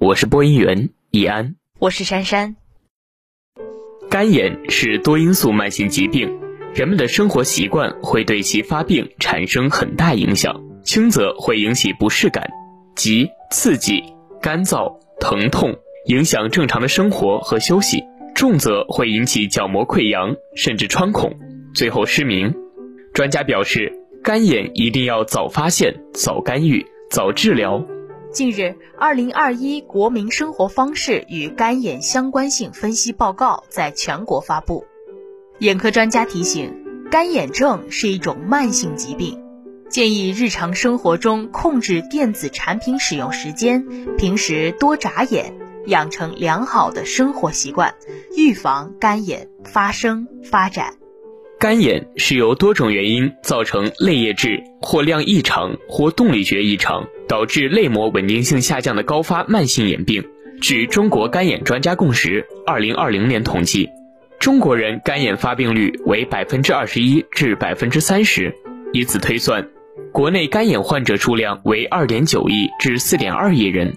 我是播音员易安，我是珊珊。干眼是多因素慢性疾病，人们的生活习惯会对其发病产生很大影响。轻则会引起不适感，即刺激、干燥、疼痛，影响正常的生活和休息；重则会引起角膜溃疡，甚至穿孔，最后失明。专家表示，干眼一定要早发现、早干预、早治疗。近日，二零二一国民生活方式与干眼相关性分析报告在全国发布。眼科专家提醒，干眼症是一种慢性疾病，建议日常生活中控制电子产品使用时间，平时多眨眼，养成良好的生活习惯，预防干眼发生发展。干眼是由多种原因造成泪液质或量异常或动力学异常。导致泪膜稳定性下降的高发慢性眼病。据中国干眼专家共识二零二零年统计，中国人干眼发病率为百分之二十一至百分之三十。以此推算，国内干眼患者数量为二点九亿至四点二亿人，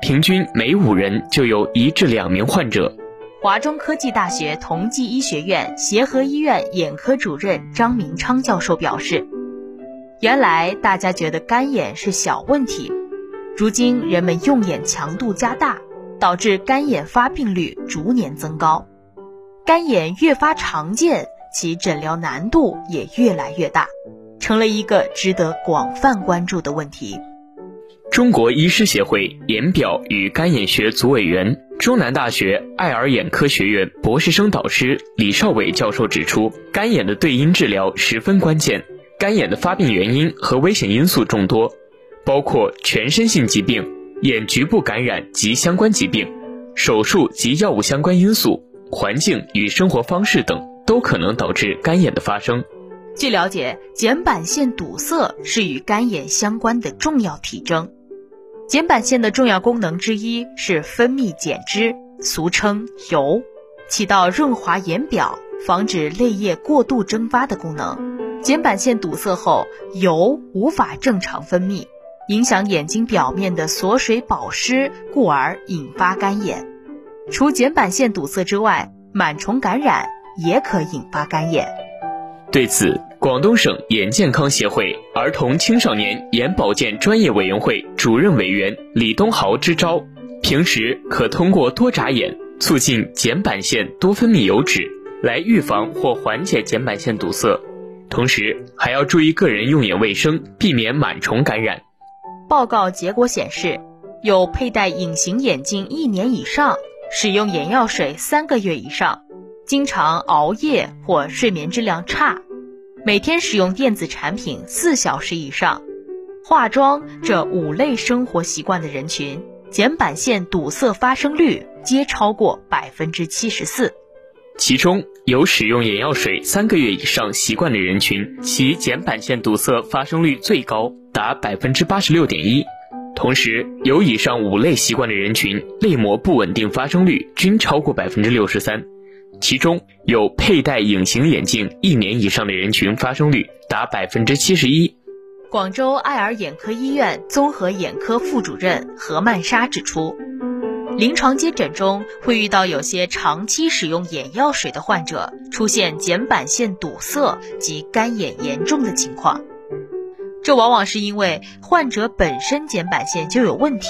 平均每五人就有一至两名患者。华中科技大学同济医学院协和医院眼科主任张明昌教授表示。原来大家觉得干眼是小问题，如今人们用眼强度加大，导致干眼发病率逐年增高。干眼越发常见，其诊疗难度也越来越大，成了一个值得广泛关注的问题。中国医师协会眼表与干眼学组委员、中南大学爱尔眼科学院博士生导师李少伟教授指出，干眼的对因治疗十分关键。干眼的发病原因和危险因素众多，包括全身性疾病、眼局部感染及相关疾病、手术及药物相关因素、环境与生活方式等，都可能导致干眼的发生。据了解，睑板腺堵塞是与干眼相关的重要体征。睑板腺的重要功能之一是分泌睑汁，俗称油，起到润滑眼表、防止泪液过度蒸发的功能。睑板腺堵塞后，油无法正常分泌，影响眼睛表面的锁水保湿，故而引发干眼。除睑板腺堵塞之外，螨虫感染也可引发干眼。对此，广东省眼健康协会儿童青少年眼保健专业委员会主任委员李东豪支招：平时可通过多眨眼，促进睑板腺多分泌油脂，来预防或缓解睑板腺堵塞。同时还要注意个人用眼卫生，避免螨虫感染。报告结果显示，有佩戴隐形眼镜一年以上、使用眼药水三个月以上、经常熬夜或睡眠质量差、每天使用电子产品四小时以上、化妆这五类生活习惯的人群，睑板腺堵塞发生率皆超过百分之七十四。其中有使用眼药水三个月以上习惯的人群，其睑板腺堵塞发生率最高，达百分之八十六点一。同时，有以上五类习惯的人群，泪膜不稳定发生率均超过百分之六十三。其中有佩戴隐形眼镜一年以上的人群，发生率达百分之七十一。广州爱尔眼科医院综合眼科副主任何曼莎指出。临床接诊中会遇到有些长期使用眼药水的患者出现睑板腺堵塞及干眼严重的情况，这往往是因为患者本身睑板腺就有问题，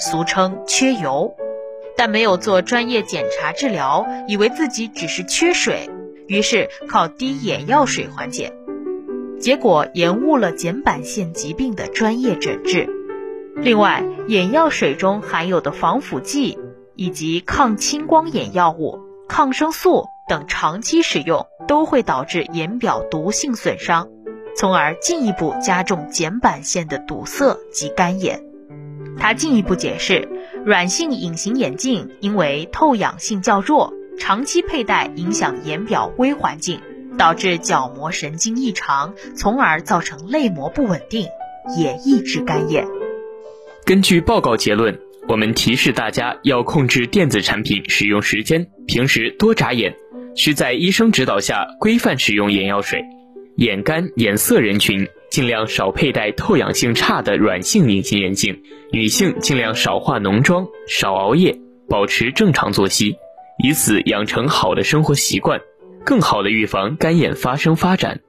俗称缺油，但没有做专业检查治疗，以为自己只是缺水，于是靠滴眼药水缓解，结果延误了睑板腺疾病的专业诊治。另外，眼药水中含有的防腐剂以及抗青光眼药物、抗生素等长期使用，都会导致眼表毒性损伤，从而进一步加重睑板腺的堵塞及干眼。他进一步解释，软性隐形眼镜因为透氧性较弱，长期佩戴影响眼表微环境，导致角膜神经异常，从而造成泪膜不稳定，也抑制干眼。根据报告结论，我们提示大家要控制电子产品使用时间，平时多眨眼，需在医生指导下规范使用眼药水。眼干眼涩人群尽量少佩戴透氧性差的软性隐形眼镜，女性尽量少化浓妆，少熬夜，保持正常作息，以此养成好的生活习惯，更好的预防干眼发生发展。